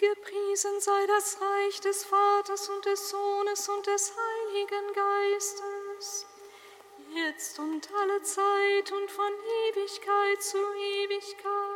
Gepriesen sei das Reich des Vaters und des Sohnes und des Heiligen Geistes, jetzt und alle Zeit und von Ewigkeit zu Ewigkeit.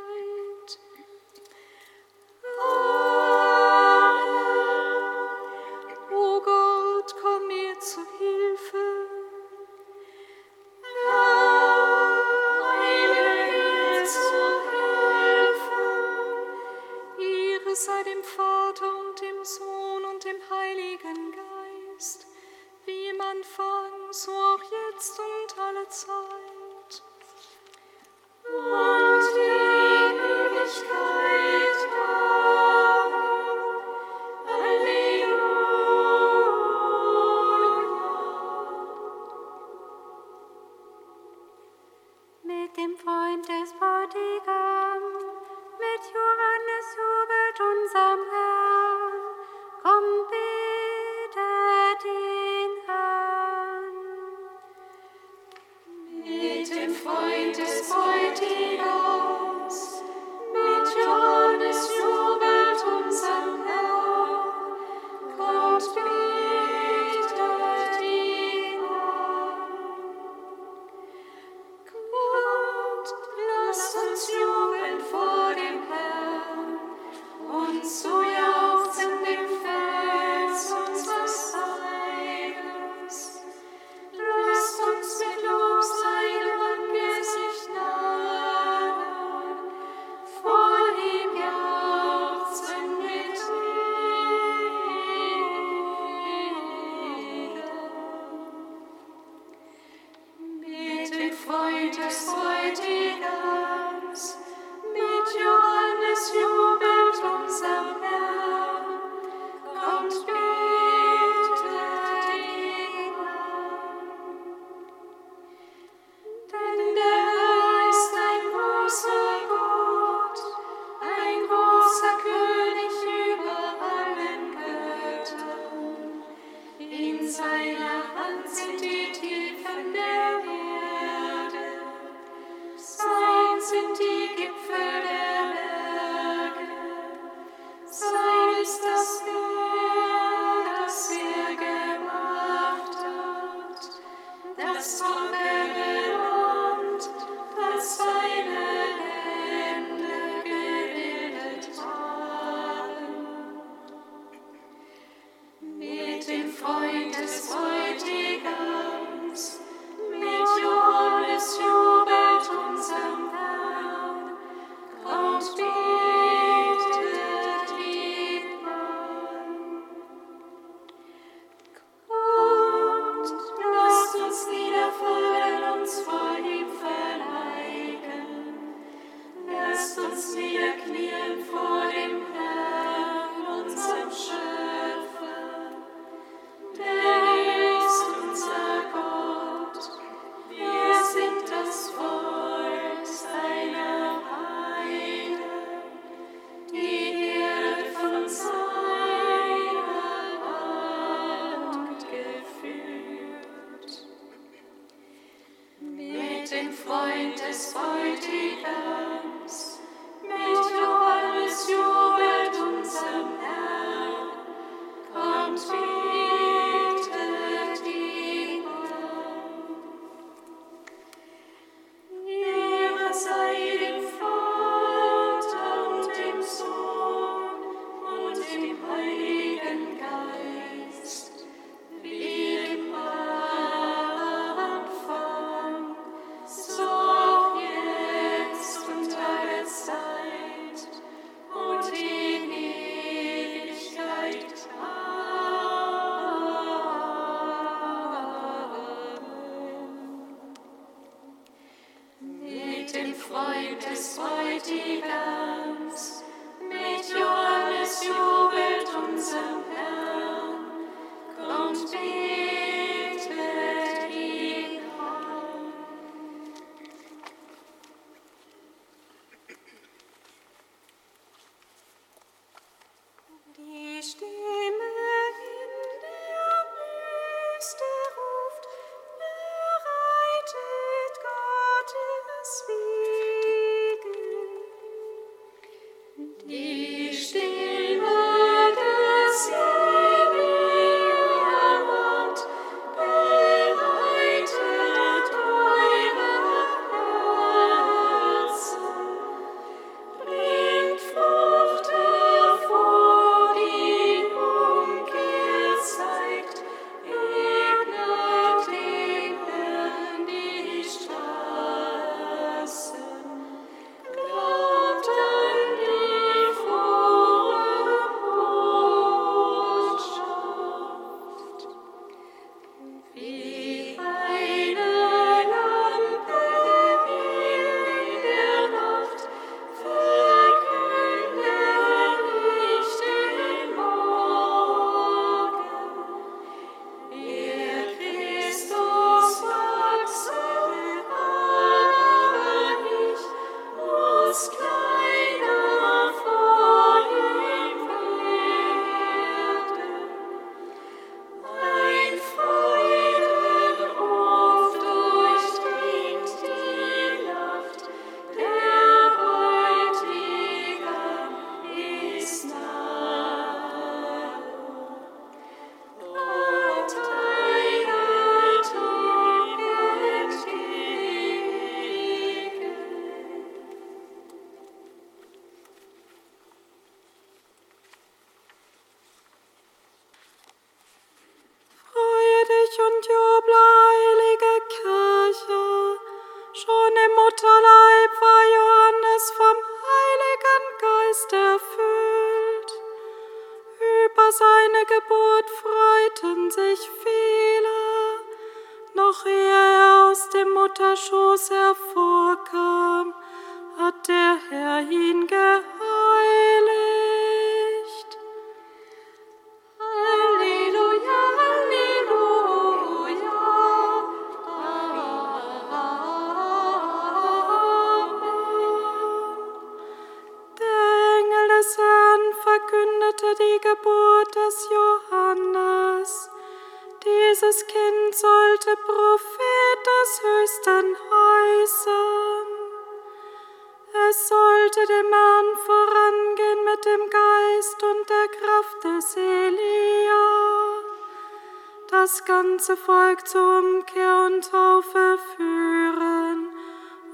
Volk zur Umkehr und Taufe führen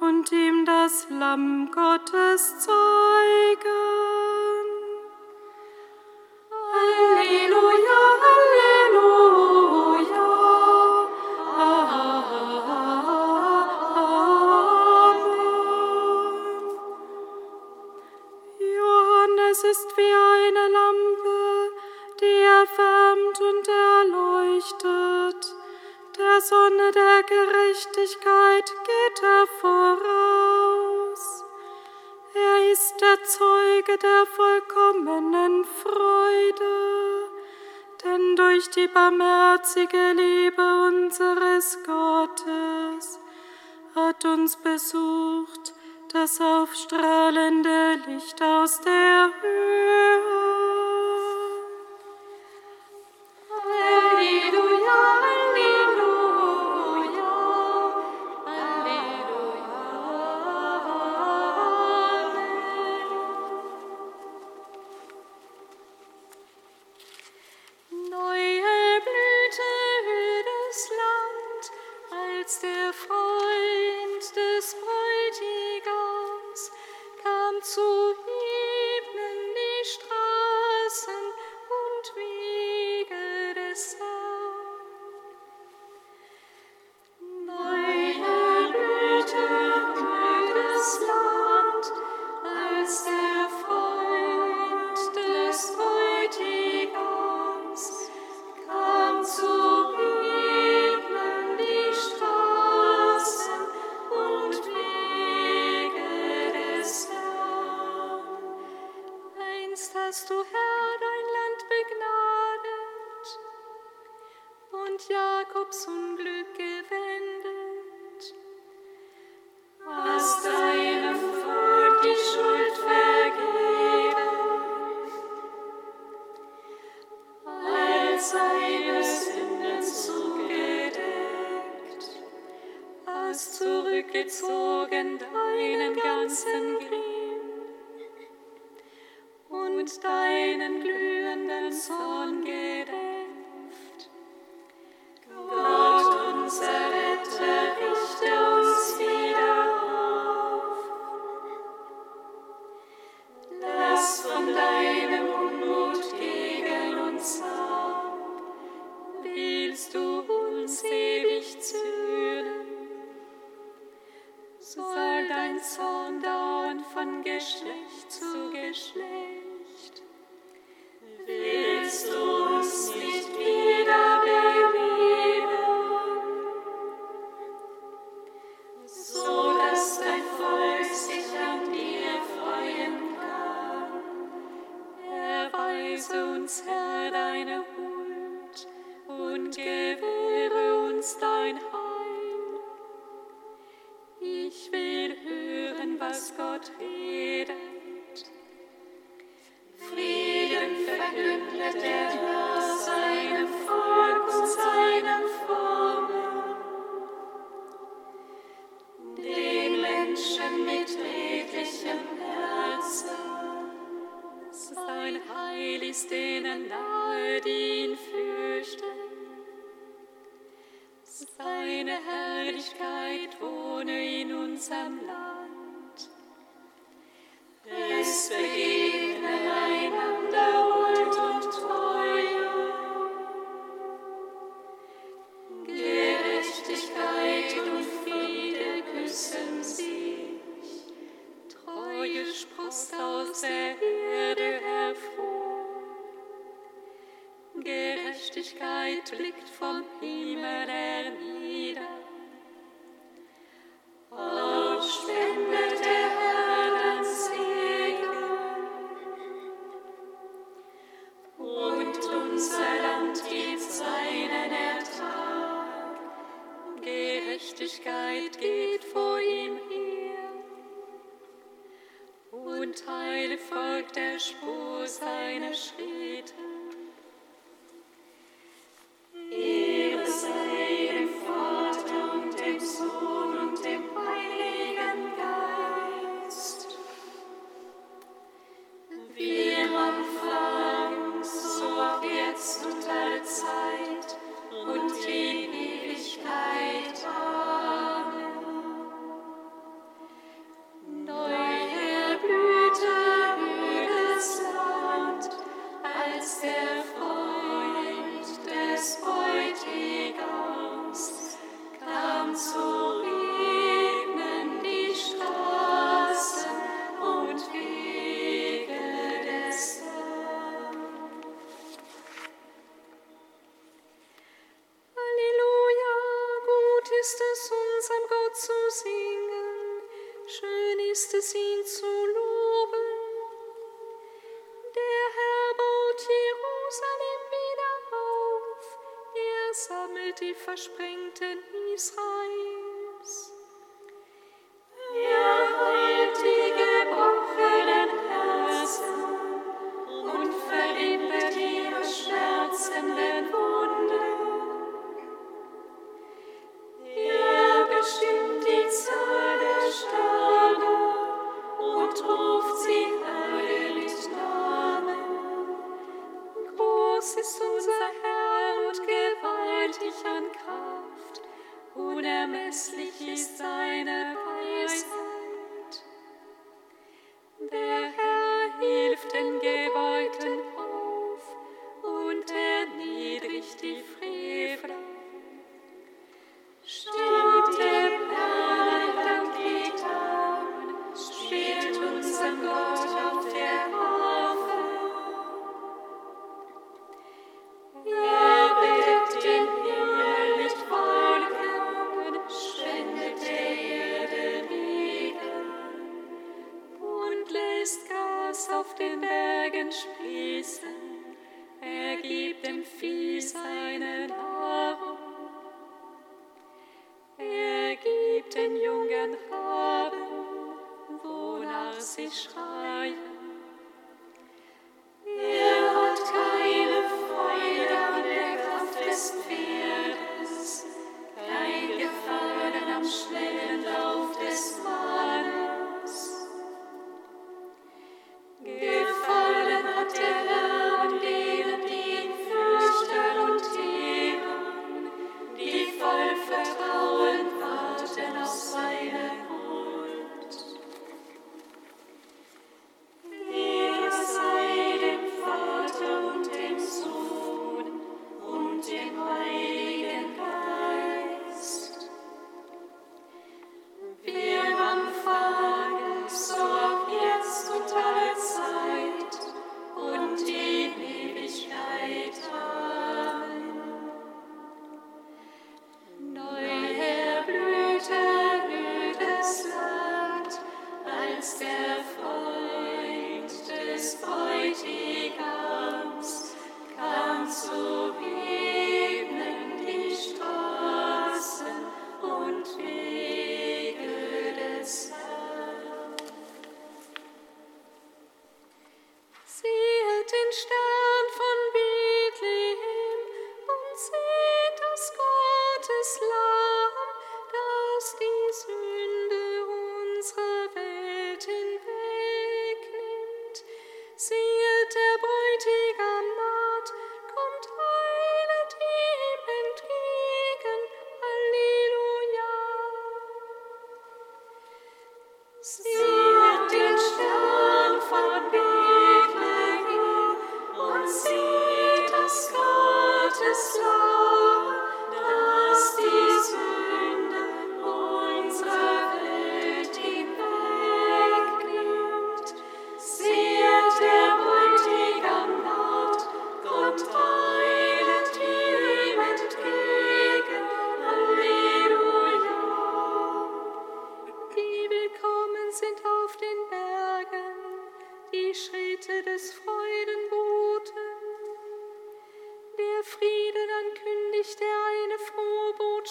und ihm das Lamm Gottes zeigen. Sonne der Gerechtigkeit geht er voraus. Er ist der Zeuge der vollkommenen Freude, denn durch die barmherzige Liebe unseres Gottes hat uns besucht das aufstrahlende Licht aus der Höhe. als Gott redet. Sammelt die Versprengten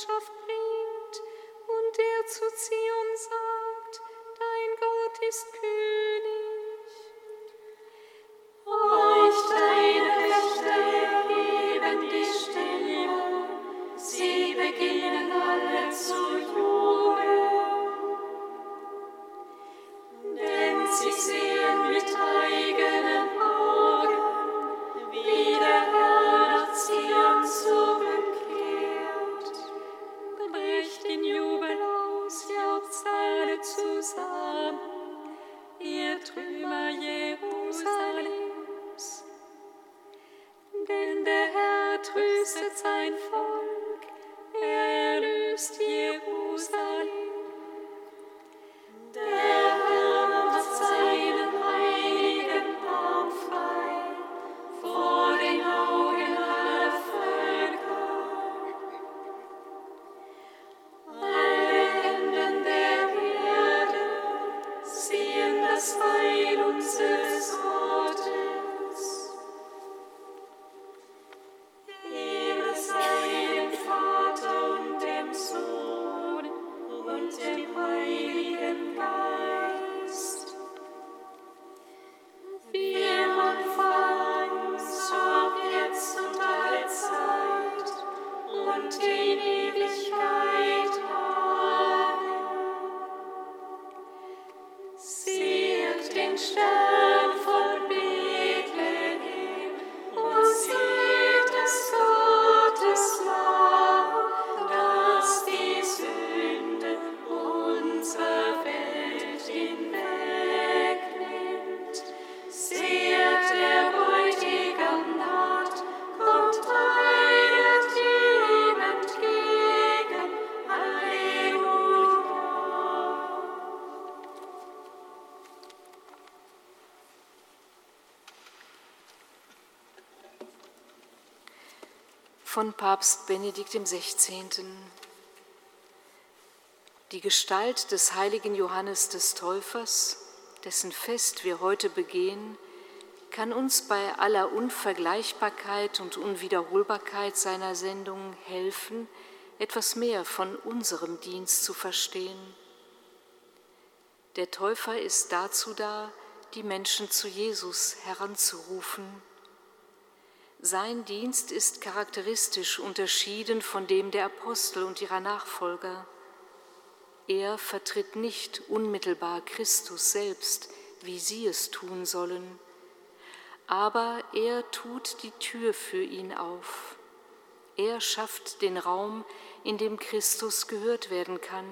Herrschaft bringt und der zu ziehen. Christian. Von Papst Benedikt XVI. Die Gestalt des heiligen Johannes des Täufers, dessen Fest wir heute begehen, kann uns bei aller Unvergleichbarkeit und Unwiederholbarkeit seiner Sendung helfen, etwas mehr von unserem Dienst zu verstehen. Der Täufer ist dazu da, die Menschen zu Jesus heranzurufen sein Dienst ist charakteristisch unterschieden von dem der Apostel und ihrer Nachfolger. Er vertritt nicht unmittelbar Christus selbst, wie sie es tun sollen, aber er tut die Tür für ihn auf. Er schafft den Raum, in dem Christus gehört werden kann.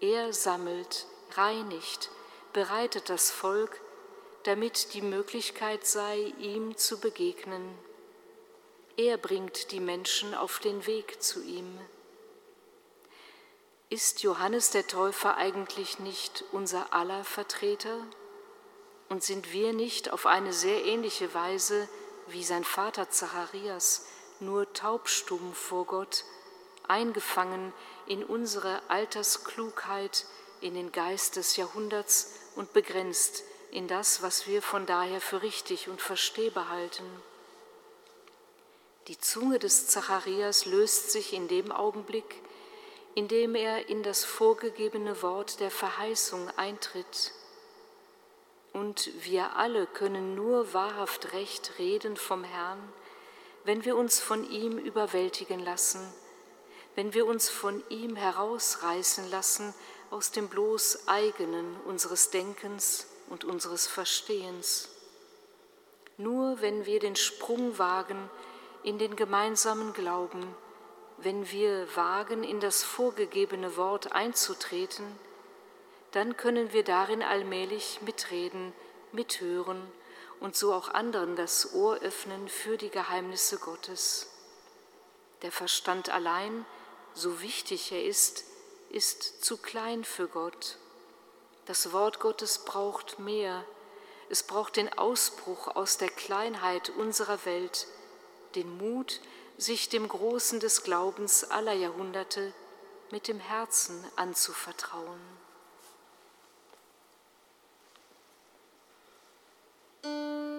Er sammelt, reinigt, bereitet das Volk damit die Möglichkeit sei, ihm zu begegnen. Er bringt die Menschen auf den Weg zu ihm. Ist Johannes der Täufer eigentlich nicht unser aller Vertreter? Und sind wir nicht auf eine sehr ähnliche Weise wie sein Vater Zacharias nur taubstumm vor Gott, eingefangen in unsere Altersklugheit, in den Geist des Jahrhunderts und begrenzt in das, was wir von daher für richtig und verstehbar halten. Die Zunge des Zacharias löst sich in dem Augenblick, in dem er in das vorgegebene Wort der Verheißung eintritt. Und wir alle können nur wahrhaft recht reden vom Herrn, wenn wir uns von ihm überwältigen lassen, wenn wir uns von ihm herausreißen lassen aus dem bloß eigenen unseres Denkens und unseres Verstehens. Nur wenn wir den Sprung wagen in den gemeinsamen Glauben, wenn wir wagen, in das vorgegebene Wort einzutreten, dann können wir darin allmählich mitreden, mithören und so auch anderen das Ohr öffnen für die Geheimnisse Gottes. Der Verstand allein, so wichtig er ist, ist zu klein für Gott. Das Wort Gottes braucht mehr. Es braucht den Ausbruch aus der Kleinheit unserer Welt, den Mut, sich dem Großen des Glaubens aller Jahrhunderte mit dem Herzen anzuvertrauen. Musik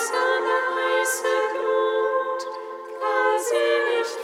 Selbst der Sonne heiße Glut kann sie nicht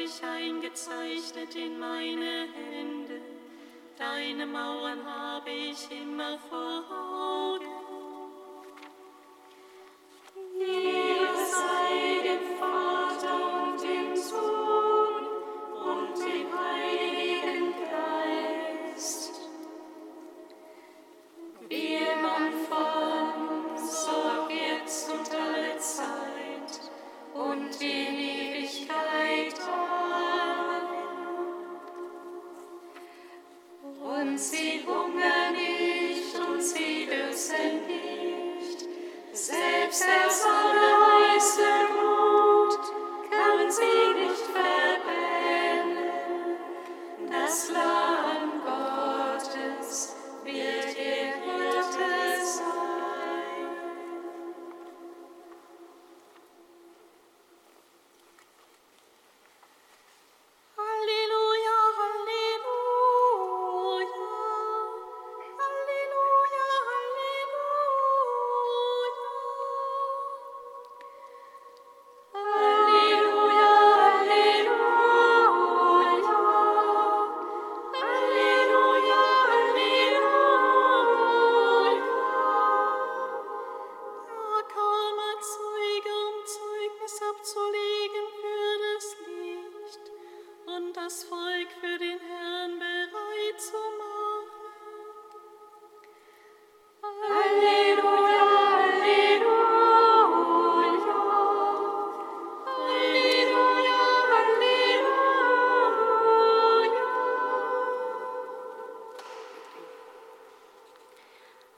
dich eingezeichnet in meine Hände, deine Mauern habe ich immer vor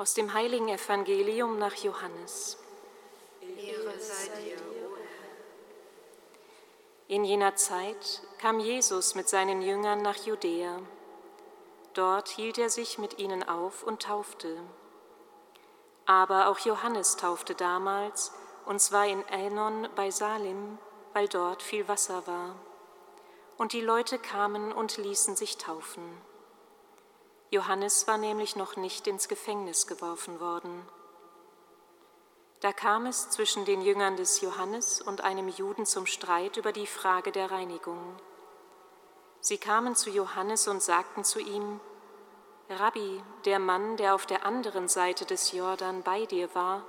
Aus dem heiligen Evangelium nach Johannes. In jener Zeit kam Jesus mit seinen Jüngern nach Judäa. Dort hielt er sich mit ihnen auf und taufte. Aber auch Johannes taufte damals, und zwar in Änon bei Salim, weil dort viel Wasser war. Und die Leute kamen und ließen sich taufen. Johannes war nämlich noch nicht ins Gefängnis geworfen worden. Da kam es zwischen den Jüngern des Johannes und einem Juden zum Streit über die Frage der Reinigung. Sie kamen zu Johannes und sagten zu ihm, Rabbi, der Mann, der auf der anderen Seite des Jordan bei dir war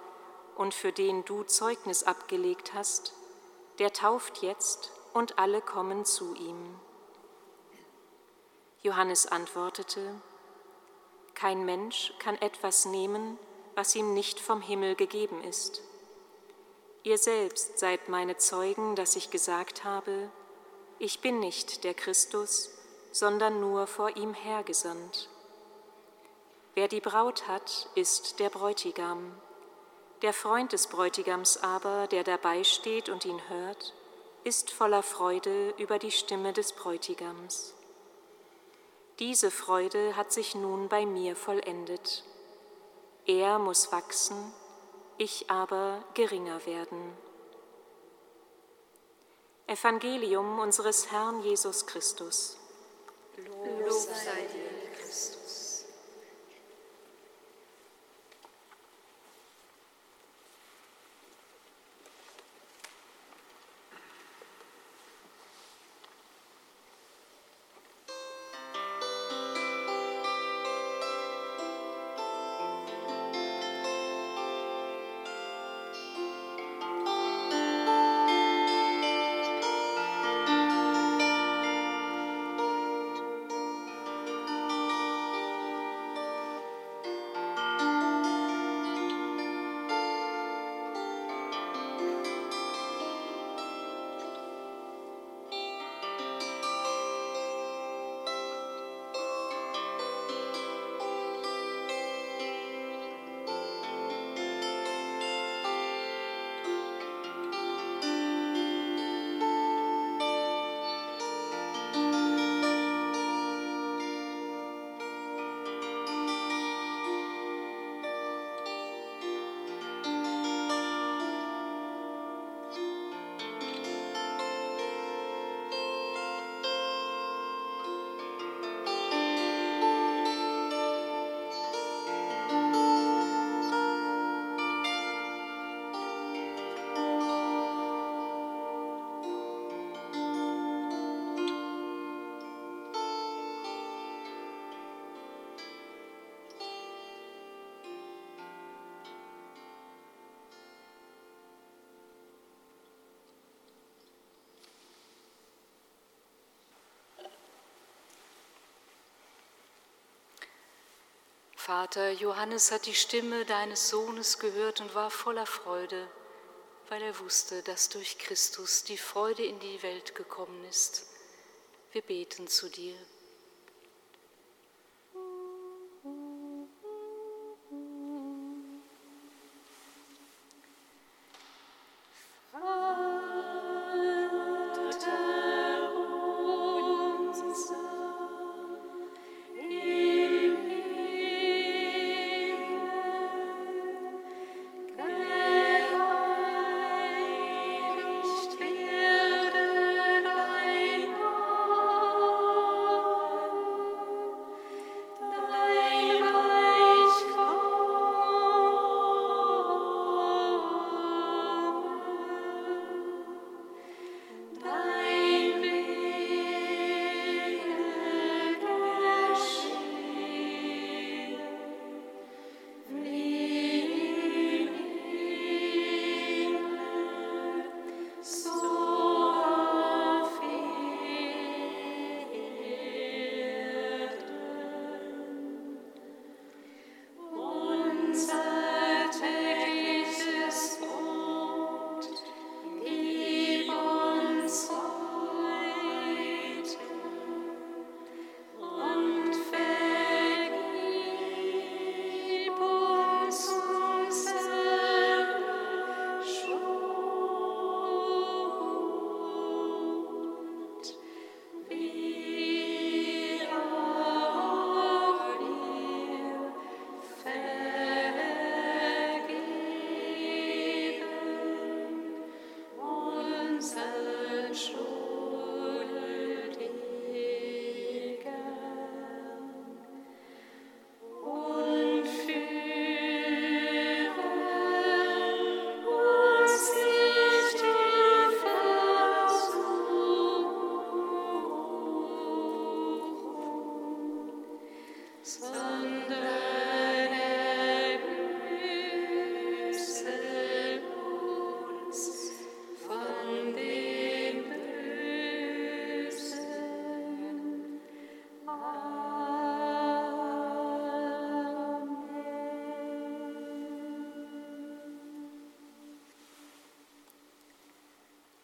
und für den du Zeugnis abgelegt hast, der tauft jetzt und alle kommen zu ihm. Johannes antwortete, Kein Mensch kann etwas nehmen, was ihm nicht vom Himmel gegeben ist. Ihr selbst seid meine Zeugen, dass ich gesagt habe, ich bin nicht der Christus, sondern nur vor ihm hergesandt. Wer die Braut hat, ist der Bräutigam. Der Freund des Bräutigams aber, der dabei steht und ihn hört, ist voller Freude über die Stimme des Bräutigams. Diese Freude hat sich nun bei mir vollendet. Er muss wachsen, ich aber geringer werden. Evangelium unseres Herrn Jesus Christus. Lob sei dir, Christus. Vater, Johannes hat die Stimme deines Sohnes gehört und war voller Freude, weil er wusste, dass durch Christus die Freude in die Welt gekommen ist. Wir beten zu dir.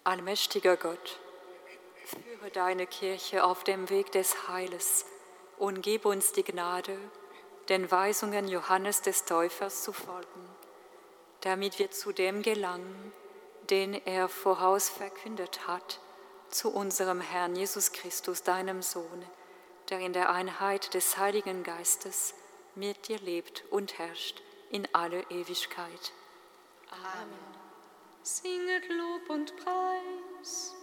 Allmächtiger Gott, führe deine Kirche auf dem Weg des Heiles und gib uns die Gnade, den Weisungen Johannes des Täufers zu folgen, damit wir zu dem gelangen, den er voraus verkündet hat, zu unserem Herrn Jesus Christus, deinem Sohn, der in der Einheit des Heiligen Geistes mit dir lebt und herrscht in alle Ewigkeit. Amen. Singet Lob und Preis.